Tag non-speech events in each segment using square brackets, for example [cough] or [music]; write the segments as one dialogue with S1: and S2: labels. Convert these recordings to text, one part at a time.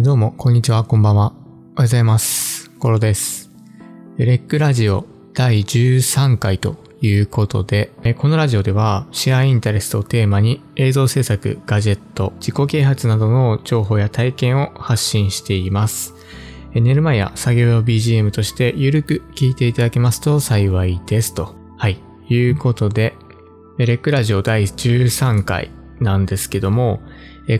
S1: どうも、こんにちは、こんばんは。おはようございます。コロです。レックラジオ第13回ということで、このラジオではシェアインタレストをテーマに映像制作、ガジェット、自己啓発などの情報や体験を発信しています。寝る前や作業用 BGM としてゆるく聞いていただけますと幸いですと。はい。いうことで、レックラジオ第13回なんですけども、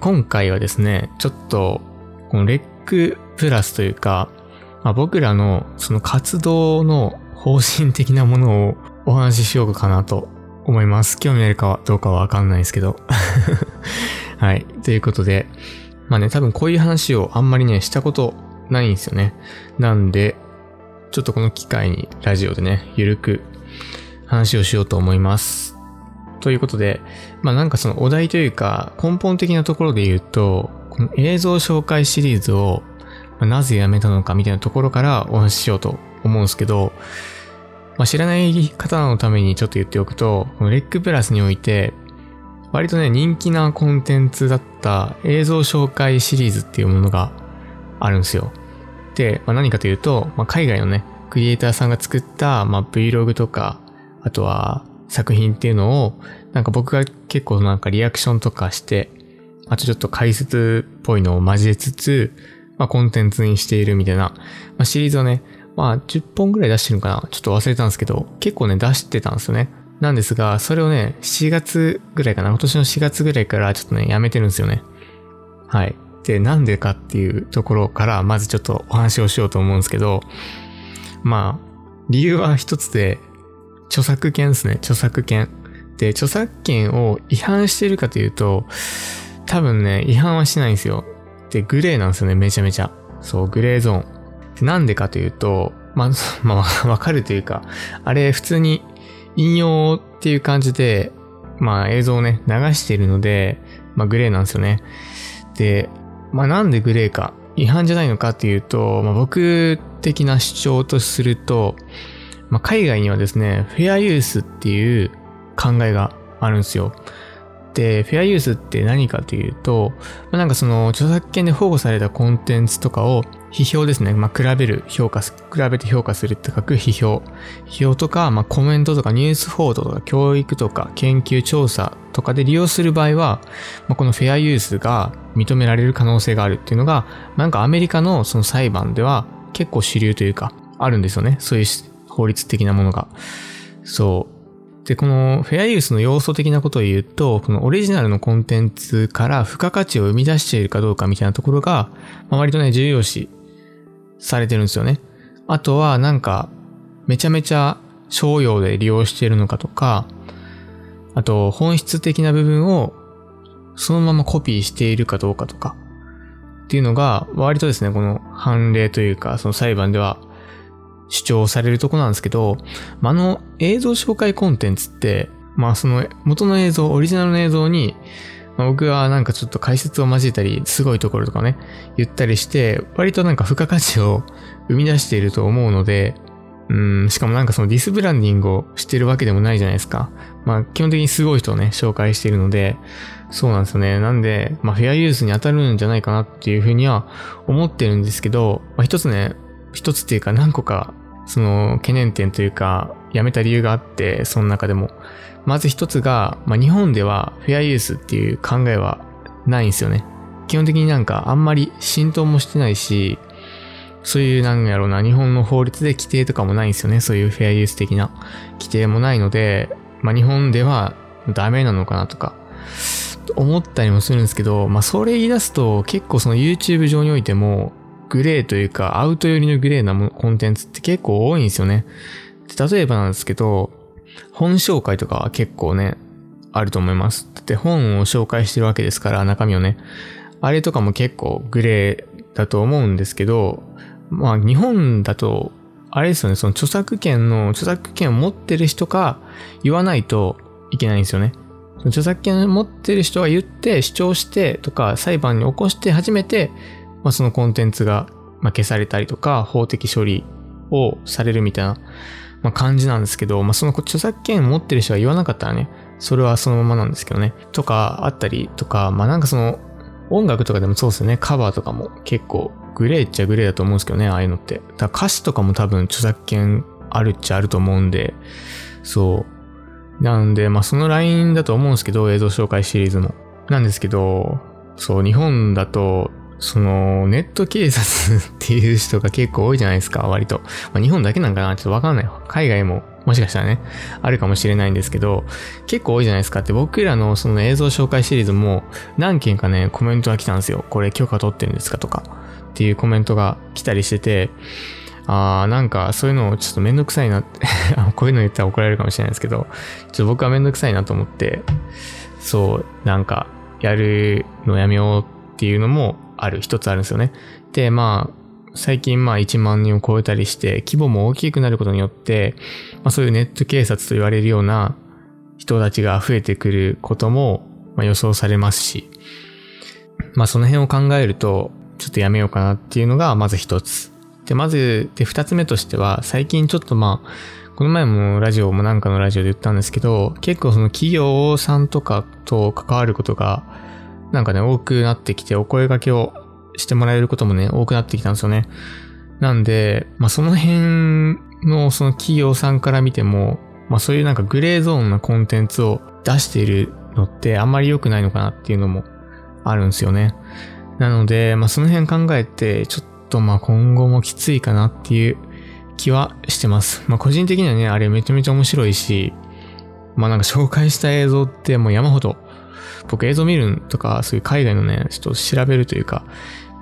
S1: 今回はですね、ちょっと、このレックプラスというか、まあ、僕らのその活動の方針的なものをお話ししようかなと思います。興味あるかどうかはわかんないですけど。[laughs] はい。ということで、まあね、多分こういう話をあんまりね、したことないんですよね。なんで、ちょっとこの機会にラジオでね、ゆるく話をしようと思います。ということで、まあなんかそのお題というか根本的なところで言うと、この映像紹介シリーズをなぜやめたのかみたいなところからお話ししようと思うんですけど、まあ知らない方のためにちょっと言っておくと、このレックプラスにおいて、割とね、人気なコンテンツだった映像紹介シリーズっていうものがあるんですよ。で、まあ、何かというと、まあ、海外のね、クリエイターさんが作った、まあ、Vlog とか、あとは作品っていうのを、なんか僕が結構なんかリアクションとかして、あとちょっと解説っぽいのを交えつつ、まあ、コンテンツにしているみたいな、まあ、シリーズをね、まあ、10本ぐらい出してるのかなちょっと忘れたんですけど、結構ね、出してたんですよね。なんですが、それをね、7月ぐらいかな今年の4月ぐらいからちょっとね、やめてるんですよね。はい。で、なんでかっていうところから、まずちょっとお話をしようと思うんですけど、まあ、理由は一つで、著作権ですね、著作権。で、著作権を違反してるかというと、多分ね、違反はしないんですよ。で、グレーなんですよね、めちゃめちゃ。そう、グレーゾーン。なんでかというと、まあ、[laughs] まあ、わかるというか、あれ、普通に引用っていう感じで、まあ、映像をね、流しているので、まあ、グレーなんですよね。で、まあ、なんでグレーか、違反じゃないのかっていうと、まあ、僕的な主張とすると、まあ、海外にはですね、フェアユースっていう考えがあるんですよ。で、フェアユースって何かというと、まあ、なんかその著作権で保護されたコンテンツとかを批評ですね。まあ、比べる、評価す、比べて評価するって書く批評。批評とか、まあ、コメントとかニュース報道とか教育とか研究調査とかで利用する場合は、まあ、このフェアユースが認められる可能性があるっていうのが、なんかアメリカのその裁判では結構主流というか、あるんですよね。そういう法律的なものが。そう。で、このフェアユースの要素的なことを言うと、このオリジナルのコンテンツから付加価値を生み出しているかどうかみたいなところが、まあ、割とね、重要視されてるんですよね。あとは、なんか、めちゃめちゃ商用で利用しているのかとか、あと、本質的な部分をそのままコピーしているかどうかとか、っていうのが、割とですね、この判例というか、その裁判では主張されるとこなんですけど、まあ、の映像紹介コンテンツって、まあその元の映像、オリジナルの映像に、まあ、僕はなんかちょっと解説を交えたり、すごいところとかね、言ったりして、割となんか付加価値を生み出していると思うので、うん、しかもなんかそのディスブランディングをしてるわけでもないじゃないですか。まあ基本的にすごい人をね、紹介しているので、そうなんですよね。なんで、まあフェアユースに当たるんじゃないかなっていうふうには思ってるんですけど、まあ一つね、一つっていうか何個か、その懸念点というか、やめた理由があって、その中でも。まず一つが、まあ日本ではフェアユースっていう考えはないんですよね。基本的になんかあんまり浸透もしてないし、そういうなんやろうな、日本の法律で規定とかもないんですよね。そういうフェアユース的な規定もないので、まあ日本ではダメなのかなとか、思ったりもするんですけど、まあそれ言い出すと結構その YouTube 上においても、グレーというかアウト寄りのグレーなコンテンツって結構多いんですよね。例えばなんですけど、本紹介とかは結構ね、あると思います。だって本を紹介してるわけですから、中身をね。あれとかも結構グレーだと思うんですけど、まあ日本だと、あれですよね、その著作権の、著作権を持ってる人が言わないといけないんですよね。その著作権を持ってる人が言って、主張してとか、裁判に起こして初めて、まあそのコンテンツが、消されたりとか、法的処理をされるみたいな、ま、感じなんですけど、まあその著作権持ってる人が言わなかったらね、それはそのままなんですけどね。とかあったりとか、まあなんかその、音楽とかでもそうですよね。カバーとかも結構グレーっちゃグレーだと思うんですけどね、ああいうのって。だ歌詞とかも多分著作権あるっちゃあると思うんで、そう。なんで、まあそのラインだと思うんですけど、映像紹介シリーズも。なんですけど、そう、日本だと、その、ネット警察っていう人が結構多いじゃないですか、割と。まあ、日本だけなんかなちょっとわかんない。海外ももしかしたらね、あるかもしれないんですけど、結構多いじゃないですかって、僕らのその映像紹介シリーズも何件かね、コメントが来たんですよ。これ許可取ってるんですかとか、っていうコメントが来たりしてて、あー、なんかそういうのちょっとめんどくさいな [laughs] こういうの言ったら怒られるかもしれないですけど、ちょっと僕はめんどくさいなと思って、そう、なんか、やるのやめようっていうのもある、一つあるんですよね。で、まあ、最近まあ1万人を超えたりして規模も大きくなることによって、まあ、そういうネット警察と言われるような人たちが増えてくることも予想されますし、まあその辺を考えるとちょっとやめようかなっていうのがまず一つ。で、まず、で、二つ目としては最近ちょっとまあこの前もラジオもなんかのラジオで言ったんですけど、結構その企業さんとかと関わることが、なんかね、多くなってきて、お声掛けをしてもらえることもね、多くなってきたんですよね。なんで、まあ、その辺のその企業さんから見ても、まあ、そういうなんかグレーゾーンなコンテンツを出しているのってあんまり良くないのかなっていうのもあるんですよね。なので、まあ、その辺考えて、ちょっとまあ今後もきついかなっていう気はしてます。まあ個人的にはね、あれめちゃめちゃ面白いし、まあなんか紹介した映像ってもう山ほど、僕映像見るとか、そういう海外のね、ちょっと調べるというか、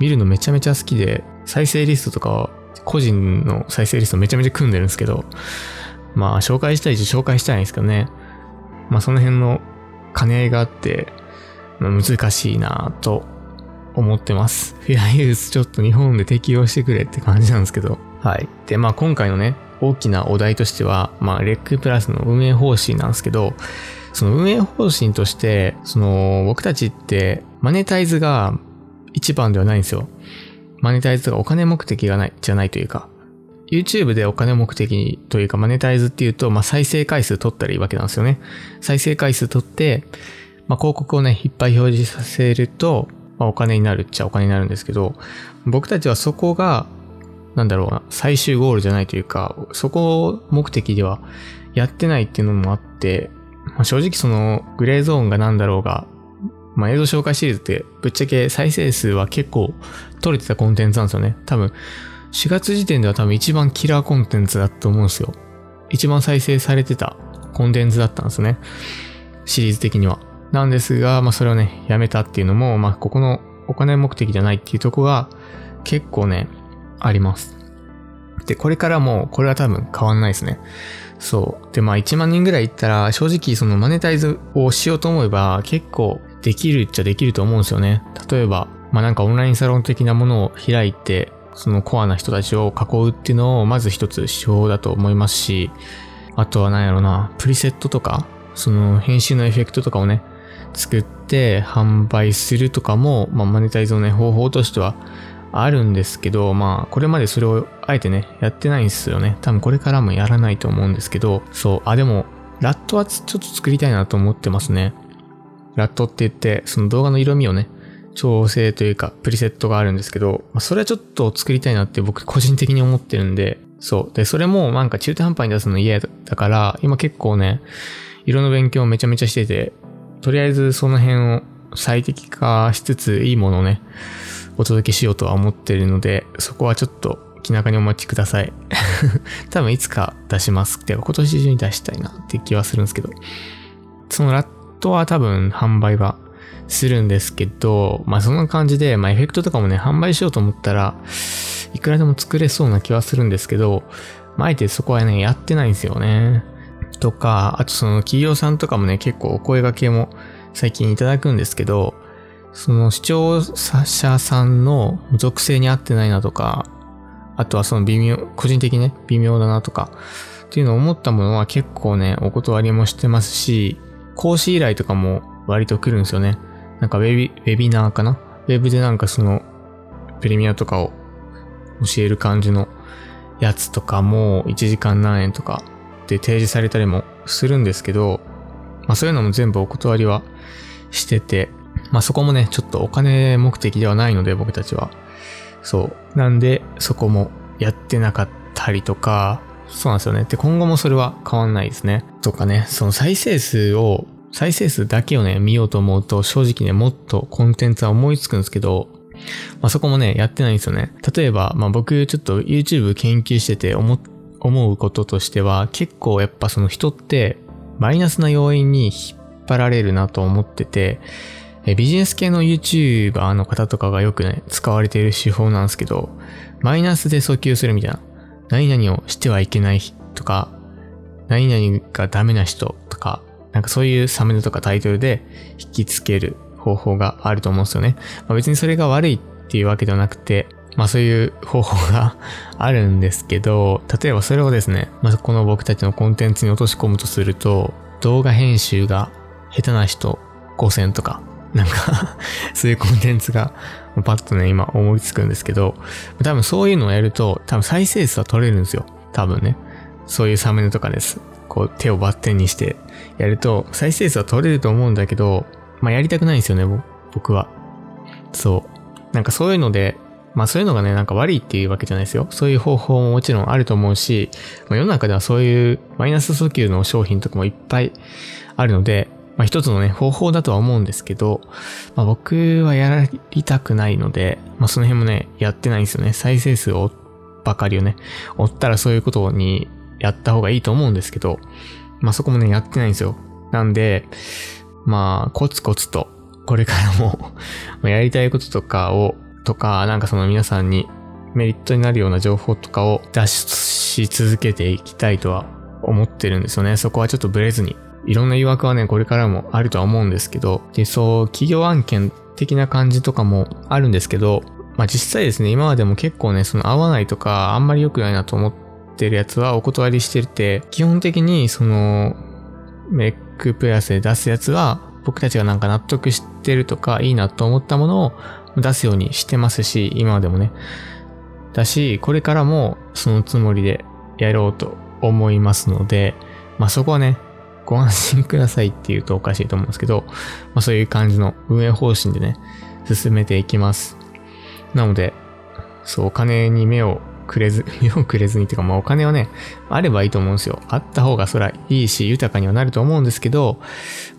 S1: 見るのめちゃめちゃ好きで、再生リストとか個人の再生リストめちゃめちゃ組んでるんですけど、まあ紹介したいし紹介したいんですけどね。まあその辺の兼ね合いがあって、まあ、難しいなと思ってます。フェアユースちょっと日本で適用してくれって感じなんですけど。はい。で、まあ今回のね、大きなお題としては、まあレックプラスの運営方針なんですけど、その運営方針として、その僕たちってマネタイズが一番ではないんですよ。マネタイズがお金目的がない、じゃないというか、YouTube でお金目的というか、マネタイズっていうと、まあ、再生回数取ったらいいわけなんですよね。再生回数取って、まあ、広告をね、いっぱい表示させると、まあ、お金になるっちゃお金になるんですけど、僕たちはそこが、なんだろうな、最終ゴールじゃないというか、そこを目的ではやってないっていうのもあって、まあ、正直そのグレーゾーンが何だろうが、まあ、映像紹介シリーズってぶっちゃけ再生数は結構取れてたコンテンツなんですよね。多分、4月時点では多分一番キラーコンテンツだと思うんですよ。一番再生されてたコンテンツだったんですね。シリーズ的には。なんですが、まあそれをね、やめたっていうのも、まあここのお金目的じゃないっていうとこが結構ね、あります。で、これからも、これは多分変わんないですね。そう。で、まあ1万人ぐらいいったら、正直そのマネタイズをしようと思えば、結構できるっちゃできると思うんですよね。例えば、まあなんかオンラインサロン的なものを開いて、そのコアな人たちを囲うっていうのをまず一つ指標だと思いますし、あとは何やろな、プリセットとか、その編集のエフェクトとかをね、作って販売するとかも、まあマネタイズのね、方法としてはあるんですけど、まあこれまでそれをあえてね、やってないんですよね。多分これからもやらないと思うんですけど、そう、あ、でも、ラットはちょっと作りたいなと思ってますね。ラットって言って、その動画の色味をね、調整というか、プリセットがあるんですけど、まあ、それはちょっと作りたいなって僕個人的に思ってるんで、そう。で、それもなんか中途半端に出すの嫌だから、今結構ね、色の勉強めちゃめちゃしてて、とりあえずその辺を最適化しつつ、いいものをね、お届けしようとは思ってるので、そこはちょっと気長にお待ちください。[laughs] 多分いつか出します。って今年中に出したいなって気はするんですけど、そのラットは多分販売はするんですけど、まあそんな感じで、まあエフェクトとかもね、販売しようと思ったら、いくらでも作れそうな気はするんですけど、まああえてそこはね、やってないんですよね。とか、あとその企業さんとかもね、結構お声掛けも最近いただくんですけど、その視聴者さんの属性に合ってないなとか、あとはその微妙、個人的にね、微妙だなとか、っていうのを思ったものは結構ね、お断りもしてますし、講師依頼とかも割と来るんですよね。なんかウェビ、ウェビナーかな？ウェブでなんかその、プレミアとかを教える感じのやつとかも1時間何円とかで提示されたりもするんですけど、まあそういうのも全部お断りはしてて、まあそこもね、ちょっとお金目的ではないので、僕たちは。そう。なんで、そこもやってなかったりとか、そうなんですよね。で、今後もそれは変わんないですね。とかね、その再生数を、再生数だけをね、見ようと思うと、正直ね、もっとコンテンツは思いつくんですけど、まあ、そこもね、やってないんですよね。例えば、まあ、僕ちょっと YouTube 研究してて思、思うこととしては、結構やっぱその人って、マイナスな要因に引っ張られるなと思ってて、えビジネス系の YouTuber の方とかがよくね、使われている手法なんですけど、マイナスで訴求するみたいな。何々をしてはいけないとか、何々がダメな人とか、なんかそういうサムネとかタイトルで引きつける方法があると思うんですよね。まあ、別にそれが悪いっていうわけではなくて、まあそういう方法があるんですけど、例えばそれをですね、まずこの僕たちのコンテンツに落とし込むとすると、動画編集が下手な人5000とか、なんか [laughs] そういうコンテンツがパッとね、今思いつくんですけど、多分そういうのをやると、多分再生数は取れるんですよ。多分ね。そういうサムネとかです。こう手をバッテンにしてやると、再生数は取れると思うんだけど、まあやりたくないんですよね、僕は。そう。なんかそういうので、まあそういうのがね、なんか悪いっていうわけじゃないですよ。そういう方法ももちろんあると思うし、まあ、世の中ではそういうマイナス訴求の商品とかもいっぱいあるので、まあ一つのね、方法だとは思うんですけど、まあ僕はやりたくないので、まあその辺もね、やってないんですよね。再生数をばかりをね、追ったらそういうことにやった方がいいと思うんですけど、まあそこもね、やってないんですよ。なんで、まあ、コツコツと、これからもやりたいこととかを、とか、なんかその皆さんにメリットになるような情報とかを出し続けていきたいとは思ってるんですよね。そこはちょっとブレずに。いろんな誘惑はね、これからもあるとは思うんですけど、で、そう、企業案件的な感じとかもあるんですけど、まあ実際ですね、今までも結構ね、その合わないとか、あんまり良くないなと思ってるやつはお断りしてて、基本的にその、メックプラスで出すやつは、僕たちがなんか納得してるとか、いいなと思ったものを出すようにしてますし、今までもね。だし、これからもそのつもりでやろうと思いますので、まあそこはね、ご安心くださいって言うとおかしいと思うんですけど、まあそういう感じの運営方針でね、進めていきます。なので、そう、お金に目をくれず、[laughs] 目をくれずにっていうか、まあお金はね、あればいいと思うんですよ。あった方がそらいいし、豊かにはなると思うんですけど、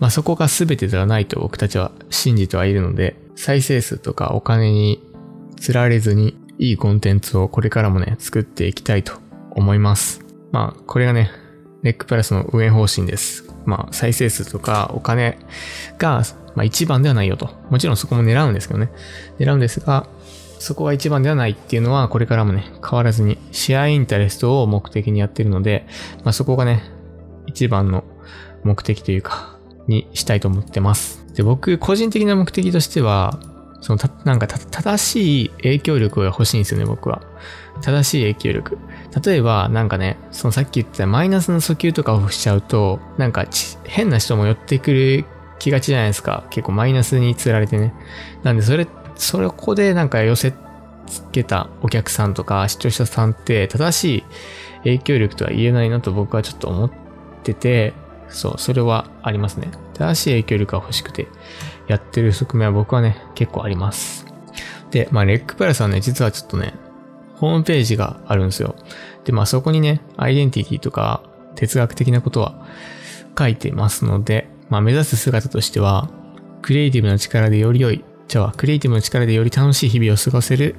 S1: まあそこが全てではないと僕たちは信じてはいるので、再生数とかお金に釣られずに、いいコンテンツをこれからもね、作っていきたいと思います。まあ、これがね、レックプラスの運営方針です。まあ、再生数とかお金が、まあ一番ではないよと。もちろんそこも狙うんですけどね。狙うんですが、そこが一番ではないっていうのは、これからもね、変わらずに、シェアインタレストを目的にやってるので、まあそこがね、一番の目的というか、にしたいと思ってます。で、僕、個人的な目的としては、そのた、なんか正しい影響力が欲しいんですよね、僕は。正しい影響力。例えば、なんかね、そのさっき言ったマイナスの訴求とかをしちゃうと、なんか変な人も寄ってくる気がちじゃないですか。結構マイナスに釣られてね。なんで、それ、そこでなんか寄せつけたお客さんとか視聴者さんって正しい影響力とは言えないなと僕はちょっと思ってて、そう、それはありますね。正しい影響力が欲しくてやってる側面は僕はね、結構あります。で、まあ、レックプラスはね、実はちょっとね、ホームページがあるんですよ。で、まあそこにね、アイデンティティとか哲学的なことは書いてますので、まあ目指す姿としては、クリエイティブな力でより良い、じゃあクリエイティブな力でより楽しい日々を過ごせる、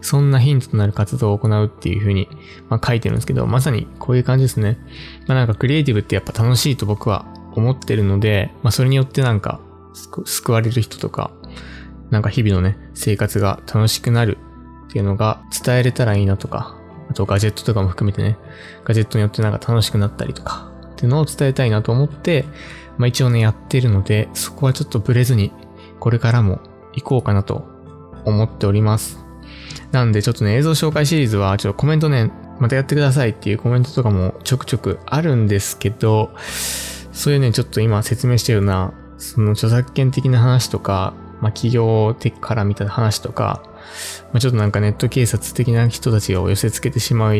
S1: そんなヒントとなる活動を行うっていう風に、まあ、書いてるんですけど、まさにこういう感じですね。まあなんかクリエイティブってやっぱ楽しいと僕は思ってるので、まあそれによってなんか救われる人とか、なんか日々のね、生活が楽しくなるっていうのが伝えれたらいいなとか、あとガジェットとかも含めてね、ガジェットによってなんか楽しくなったりとか、っていうのを伝えたいなと思って、まあ一応ね、やってるので、そこはちょっとブレずに、これからも行こうかなと思っております。なんでちょっとね、映像紹介シリーズは、ちょっとコメントね、またやってくださいっていうコメントとかもちょくちょくあるんですけど、そういうね、ちょっと今説明してるような、その著作権的な話とか、まあ企業的から見た話とか、まあ、ちょっとなんかネット警察的な人たちを寄せ付けてしまう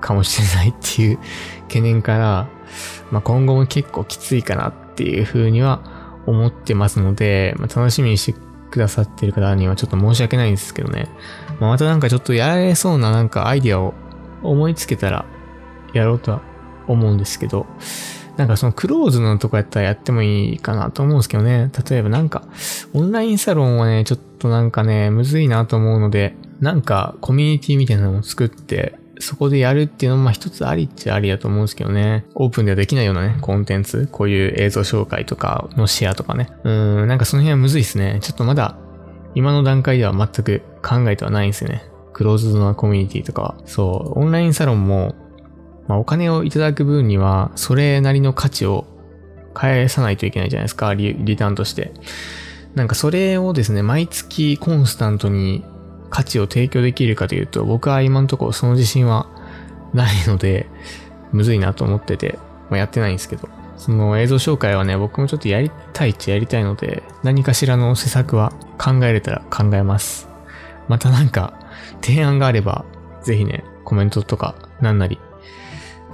S1: かもしれないっていう懸念から、まあ、今後も結構きついかなっていうふうには思ってますので、まあ、楽しみにしてくださってる方にはちょっと申し訳ないんですけどね。まあ、またなんかちょっとやられそうななんかアイディアを思いつけたらやろうとは思うんですけど、なんかそのクローズのとこやったらやってもいいかなと思うんですけどね。例えばなんか、オンラインサロンはね、ちょっとなんかね、むずいなと思うので、なんかコミュニティみたいなのを作って、そこでやるっていうのもまあ一つありっちゃありだと思うんですけどね。オープンではできないようなね、コンテンツ、こういう映像紹介とかのシェアとかね。うん、なんかその辺はむずいですね。ちょっとまだ、今の段階では全く考えてはないんですよね。クローズドなコミュニティとかは。そう、オンラインサロンも、まあ、お金をいただく分には、それなりの価値を返さないといけないじゃないですか、リリターンとして。なんかそれをですね、毎月コンスタントに価値を提供できるかというと、僕は今のところその自信はないので、むずいなと思ってて、まあ、やってないんですけど。その映像紹介はね、僕もちょっとやりたいっちゃやりたいので、何かしらの施策は考えれたら考えます。またなんか、提案があれば、ぜひね、コメントとか、なんなり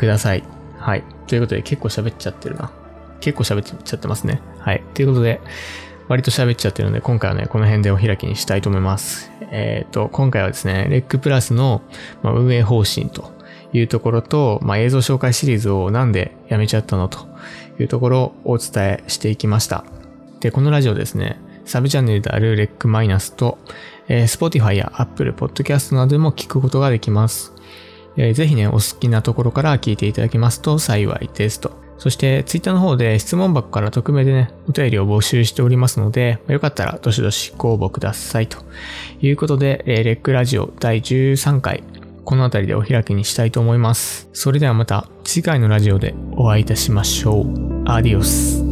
S1: ください。はい。ということで結構喋っちゃってるな。結構喋っちゃってますね。はい。ということで、割と喋っちゃってるので、今回はね、この辺でお開きにしたいと思います。えっ、ー、と、今回はですね、レックプラスの、まあ、運営方針というところと、まあ、映像紹介シリーズをなんでやめちゃったのというところをお伝えしていきました。で、このラジオですね、サブチャンネルであるレックマイナスと、えー、Spotify や Apple Podcast などでも聞くことができます。えー、ぜひね、お好きなところから聞いていただけますと幸いですと。そして、ツイッターの方で質問箱から匿名でね、お便りを募集しておりますので、よかったらどしどしご応募ください。ということで、えー、レックラジオ第13回、この辺りでお開きにしたいと思います。それではまた次回のラジオでお会いいたしましょう。アディオス。